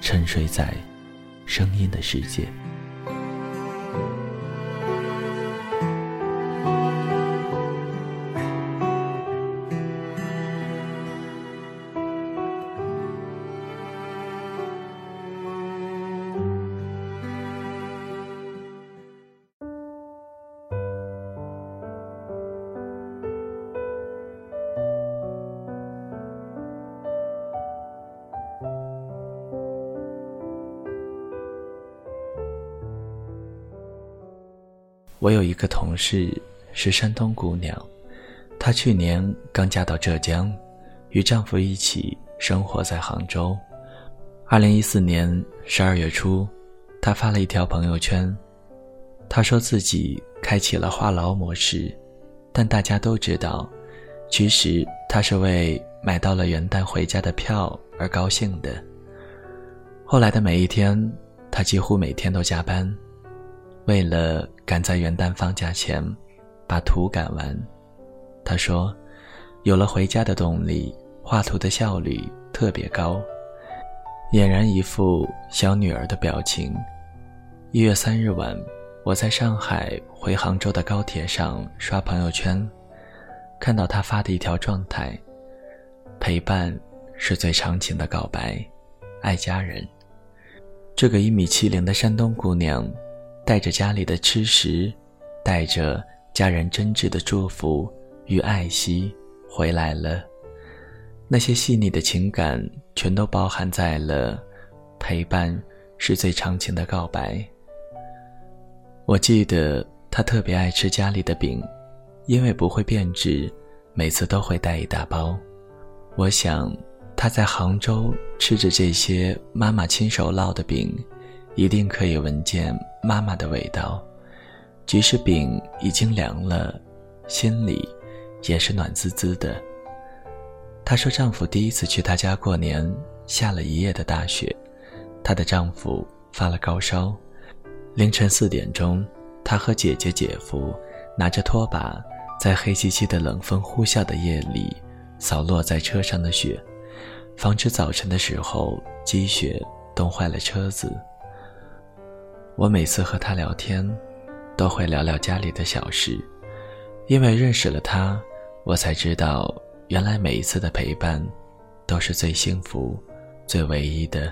沉睡在声音的世界。我有一个同事是山东姑娘，她去年刚嫁到浙江，与丈夫一起生活在杭州。二零一四年十二月初，她发了一条朋友圈，她说自己开启了话痨模式，但大家都知道，其实她是为买到了元旦回家的票而高兴的。后来的每一天，她几乎每天都加班。为了赶在元旦放假前把图赶完，他说：“有了回家的动力，画图的效率特别高。”俨然一副小女儿的表情。一月三日晚，我在上海回杭州的高铁上刷朋友圈，看到他发的一条状态：“陪伴是最长情的告白，爱家人。”这个一米七零的山东姑娘。带着家里的吃食，带着家人真挚的祝福与爱惜回来了。那些细腻的情感，全都包含在了陪伴是最长情的告白。我记得他特别爱吃家里的饼，因为不会变质，每次都会带一大包。我想他在杭州吃着这些妈妈亲手烙的饼。一定可以闻见妈妈的味道，即使饼已经凉了，心里也是暖滋滋的。她说，丈夫第一次去她家过年，下了一夜的大雪，她的丈夫发了高烧。凌晨四点钟，她和姐姐、姐夫拿着拖把，在黑漆漆的冷风呼啸的夜里，扫落在车上的雪，防止早晨的时候积雪冻坏了车子。我每次和他聊天，都会聊聊家里的小事，因为认识了他，我才知道，原来每一次的陪伴，都是最幸福、最唯一的。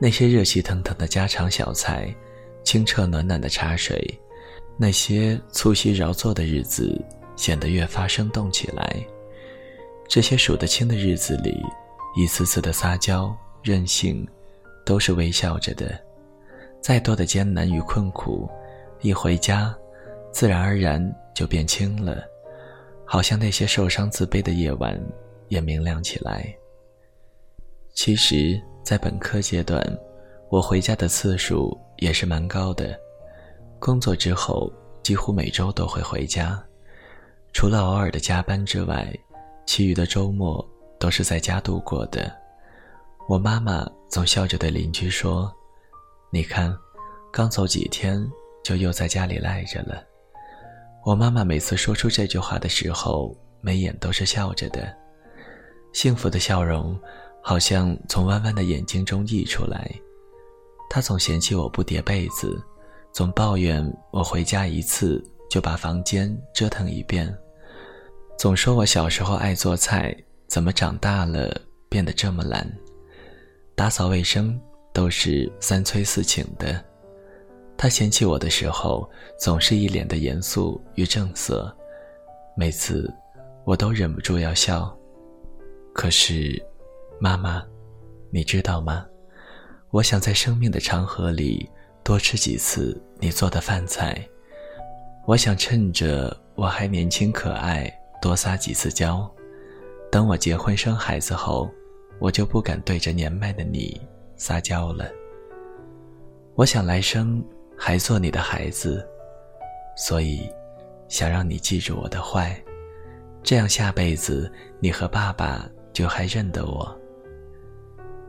那些热气腾腾的家常小菜，清澈暖暖的茶水，那些促膝饶坐的日子，显得越发生动起来。这些数得清的日子里，一次次的撒娇、任性，都是微笑着的。再多的艰难与困苦，一回家，自然而然就变轻了，好像那些受伤自卑的夜晚也明亮起来。其实，在本科阶段，我回家的次数也是蛮高的。工作之后，几乎每周都会回家，除了偶尔的加班之外，其余的周末都是在家度过的。我妈妈总笑着对邻居说。你看，刚走几天就又在家里赖着了。我妈妈每次说出这句话的时候，眉眼都是笑着的，幸福的笑容好像从弯弯的眼睛中溢出来。她总嫌弃我不叠被子，总抱怨我回家一次就把房间折腾一遍，总说我小时候爱做菜，怎么长大了变得这么懒？打扫卫生。都是三催四请的。他嫌弃我的时候，总是一脸的严肃与正色，每次我都忍不住要笑。可是，妈妈，你知道吗？我想在生命的长河里多吃几次你做的饭菜。我想趁着我还年轻可爱，多撒几次娇。等我结婚生孩子后，我就不敢对着年迈的你撒娇了。我想来生还做你的孩子，所以想让你记住我的坏，这样下辈子你和爸爸就还认得我。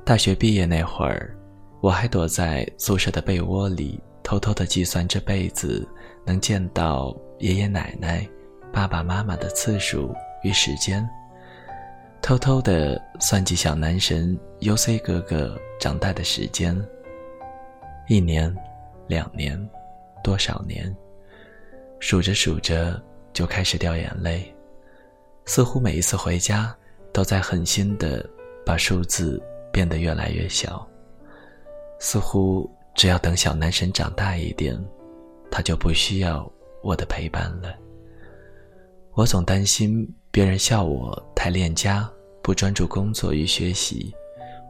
大学毕业那会儿，我还躲在宿舍的被窝里，偷偷的计算这辈子。能见到爷爷奶奶、爸爸妈妈的次数与时间，偷偷的算计小男神 UC 哥哥长大的时间。一年、两年、多少年？数着数着就开始掉眼泪，似乎每一次回家都在狠心的把数字变得越来越小。似乎只要等小男神长大一点。他就不需要我的陪伴了。我总担心别人笑我太恋家，不专注工作与学习，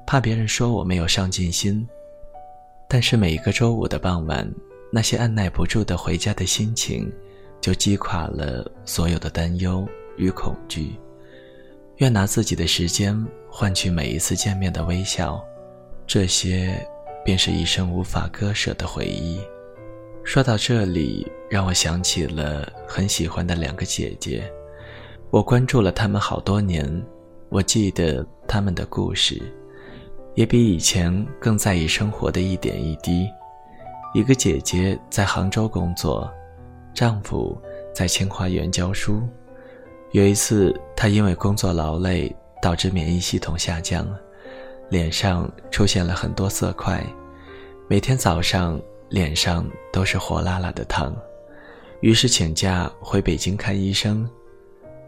怕别人说我没有上进心。但是每一个周五的傍晚，那些按耐不住的回家的心情，就击垮了所有的担忧与恐惧。愿拿自己的时间换取每一次见面的微笑，这些便是一生无法割舍的回忆。说到这里，让我想起了很喜欢的两个姐姐，我关注了他们好多年，我记得他们的故事，也比以前更在意生活的一点一滴。一个姐姐在杭州工作，丈夫在清华园教书。有一次，她因为工作劳累，导致免疫系统下降，脸上出现了很多色块，每天早上。脸上都是火辣辣的烫，于是请假回北京看医生。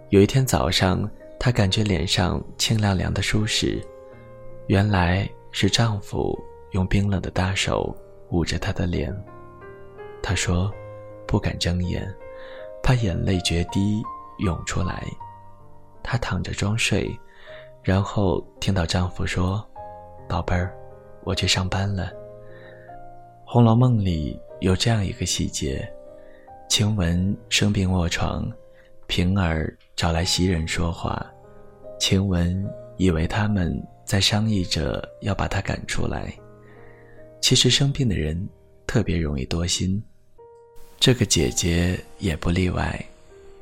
有一天早上，她感觉脸上清凉凉的舒适，原来是丈夫用冰冷的大手捂着她的脸。她说：“不敢睁眼，怕眼泪决堤涌出来。”她躺着装睡，然后听到丈夫说：“宝贝儿，我去上班了。”《红楼梦》里有这样一个细节：晴雯生病卧床，平儿找来袭人说话。晴雯以为他们在商议着要把她赶出来。其实生病的人特别容易多心，这个姐姐也不例外。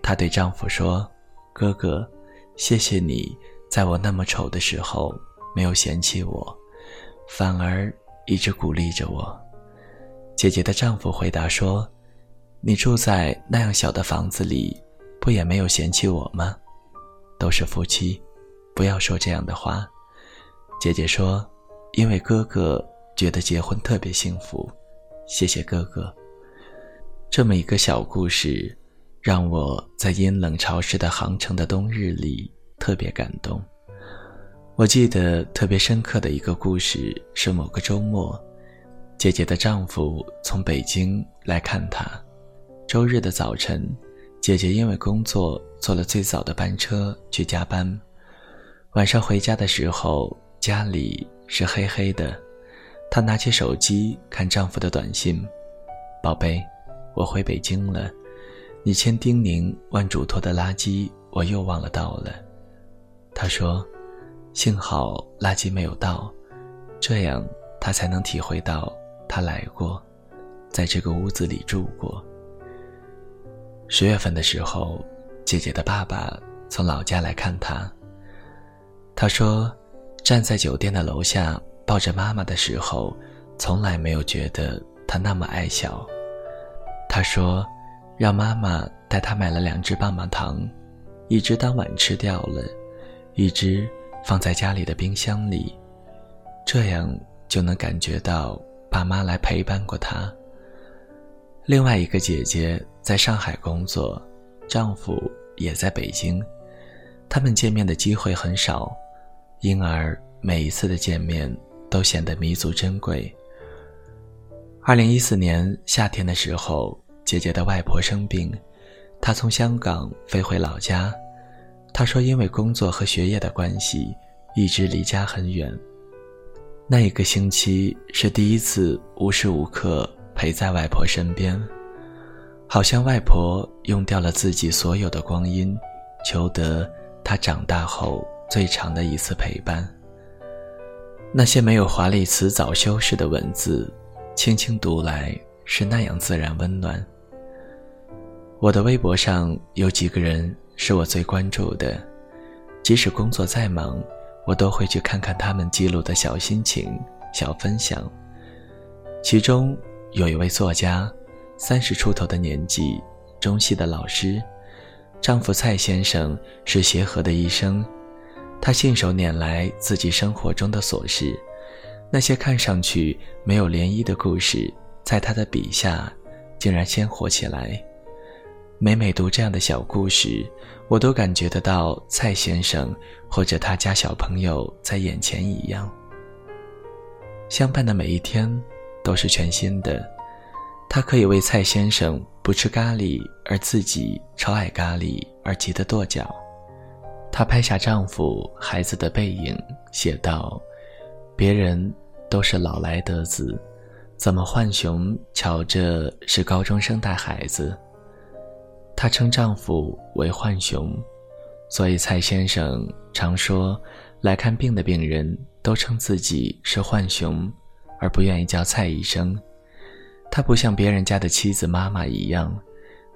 她对丈夫说：“哥哥，谢谢你在我那么丑的时候没有嫌弃我，反而一直鼓励着我。”姐姐的丈夫回答说：“你住在那样小的房子里，不也没有嫌弃我吗？都是夫妻，不要说这样的话。”姐姐说：“因为哥哥觉得结婚特别幸福，谢谢哥哥。”这么一个小故事，让我在阴冷潮湿的杭城的冬日里特别感动。我记得特别深刻的一个故事是某个周末。姐姐的丈夫从北京来看她。周日的早晨，姐姐因为工作坐了最早的班车去加班。晚上回家的时候，家里是黑黑的。她拿起手机看丈夫的短信：“宝贝，我回北京了，你千叮咛万嘱托的垃圾我又忘了倒了。”她说：“幸好垃圾没有倒，这样她才能体会到。”他来过，在这个屋子里住过。十月份的时候，姐姐的爸爸从老家来看她。他说，站在酒店的楼下抱着妈妈的时候，从来没有觉得她那么爱笑。他说，让妈妈带他买了两只棒棒糖，一只当晚吃掉了，一只放在家里的冰箱里，这样就能感觉到。爸妈来陪伴过她。另外一个姐姐在上海工作，丈夫也在北京，他们见面的机会很少，因而每一次的见面都显得弥足珍贵。二零一四年夏天的时候，姐姐的外婆生病，她从香港飞回老家。她说，因为工作和学业的关系，一直离家很远。那一个星期是第一次无时无刻陪在外婆身边，好像外婆用掉了自己所有的光阴，求得她长大后最长的一次陪伴。那些没有华丽辞藻修饰的文字，轻轻读来是那样自然温暖。我的微博上有几个人是我最关注的，即使工作再忙。我都会去看看他们记录的小心情、小分享。其中有一位作家，三十出头的年纪，中戏的老师，丈夫蔡先生是协和的医生。他信手拈来自己生活中的琐事，那些看上去没有涟漪的故事，在他的笔下，竟然鲜活起来。每每读这样的小故事，我都感觉得到蔡先生或者他家小朋友在眼前一样。相伴的每一天都是全新的，他可以为蔡先生不吃咖喱而自己超爱咖喱而急得跺脚。她拍下丈夫孩子的背影，写道：“别人都是老来得子，怎么浣熊瞧着是高中生带孩子？”她称丈夫为浣熊，所以蔡先生常说，来看病的病人都称自己是浣熊，而不愿意叫蔡医生。他不像别人家的妻子妈妈一样，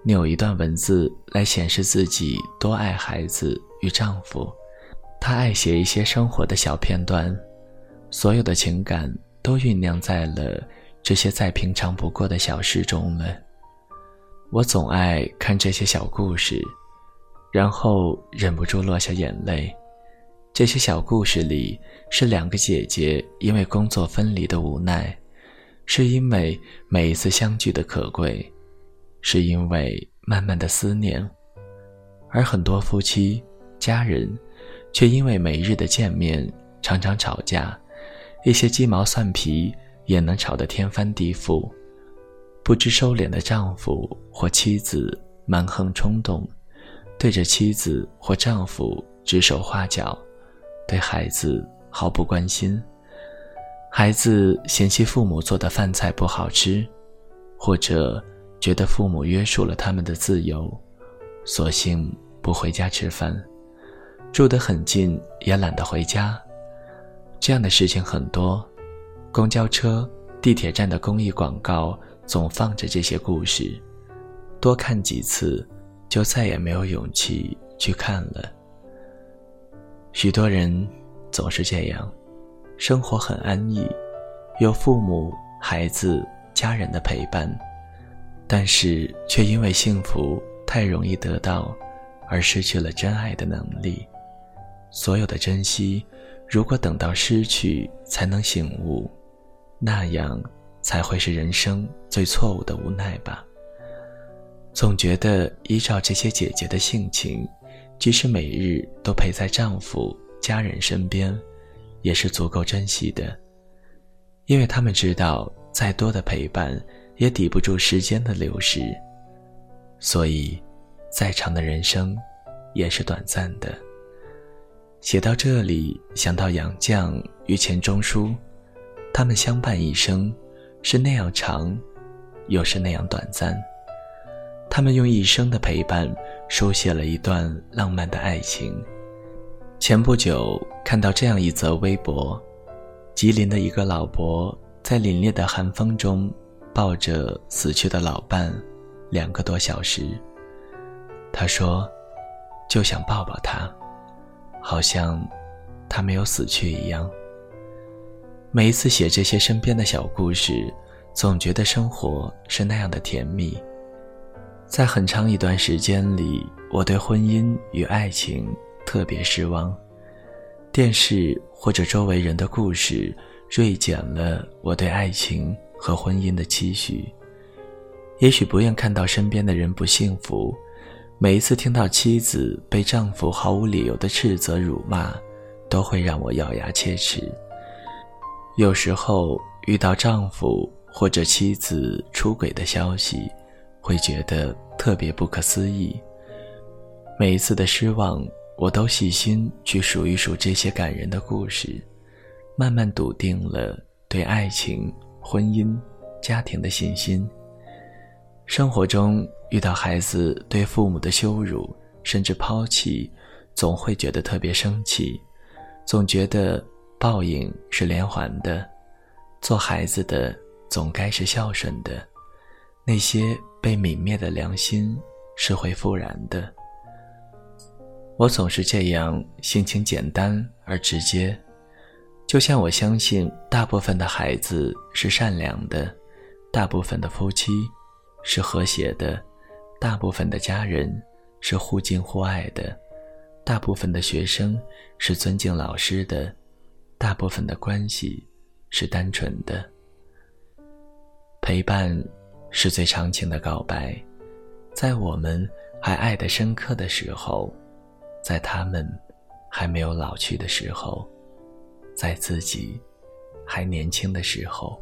扭一段文字来显示自己多爱孩子与丈夫。他爱写一些生活的小片段，所有的情感都酝酿在了这些再平常不过的小事中了。我总爱看这些小故事，然后忍不住落下眼泪。这些小故事里是两个姐姐因为工作分离的无奈，是因为每一次相聚的可贵，是因为慢慢的思念。而很多夫妻、家人，却因为每日的见面常常吵架，一些鸡毛蒜皮也能吵得天翻地覆。不知收敛的丈夫或妻子蛮横冲动，对着妻子或丈夫指手画脚，对孩子毫不关心。孩子嫌弃父母做的饭菜不好吃，或者觉得父母约束了他们的自由，索性不回家吃饭，住得很近也懒得回家。这样的事情很多，公交车、地铁站的公益广告。总放着这些故事，多看几次，就再也没有勇气去看了。许多人总是这样，生活很安逸，有父母、孩子、家人的陪伴，但是却因为幸福太容易得到，而失去了真爱的能力。所有的珍惜，如果等到失去才能醒悟，那样。才会是人生最错误的无奈吧。总觉得依照这些姐姐的性情，即使每日都陪在丈夫、家人身边，也是足够珍惜的，因为他们知道，再多的陪伴也抵不住时间的流逝，所以，再长的人生，也是短暂的。写到这里，想到杨绛与钱钟书，他们相伴一生。是那样长，又是那样短暂。他们用一生的陪伴，书写了一段浪漫的爱情。前不久看到这样一则微博：吉林的一个老伯在凛冽的寒风中，抱着死去的老伴，两个多小时。他说：“就想抱抱他，好像他没有死去一样。”每一次写这些身边的小故事，总觉得生活是那样的甜蜜。在很长一段时间里，我对婚姻与爱情特别失望。电视或者周围人的故事，锐减了我对爱情和婚姻的期许。也许不愿看到身边的人不幸福，每一次听到妻子被丈夫毫无理由的斥责辱骂，都会让我咬牙切齿。有时候遇到丈夫或者妻子出轨的消息，会觉得特别不可思议。每一次的失望，我都细心去数一数这些感人的故事，慢慢笃定了对爱情、婚姻、家庭的信心。生活中遇到孩子对父母的羞辱，甚至抛弃，总会觉得特别生气，总觉得。报应是连环的，做孩子的总该是孝顺的，那些被泯灭的良心是会复燃的。我总是这样，性情简单而直接，就像我相信大部分的孩子是善良的，大部分的夫妻是和谐的，大部分的家人是互敬互爱的，大部分的学生是尊敬老师的。大部分的关系是单纯的，陪伴是最长情的告白，在我们还爱得深刻的时候，在他们还没有老去的时候，在自己还年轻的时候。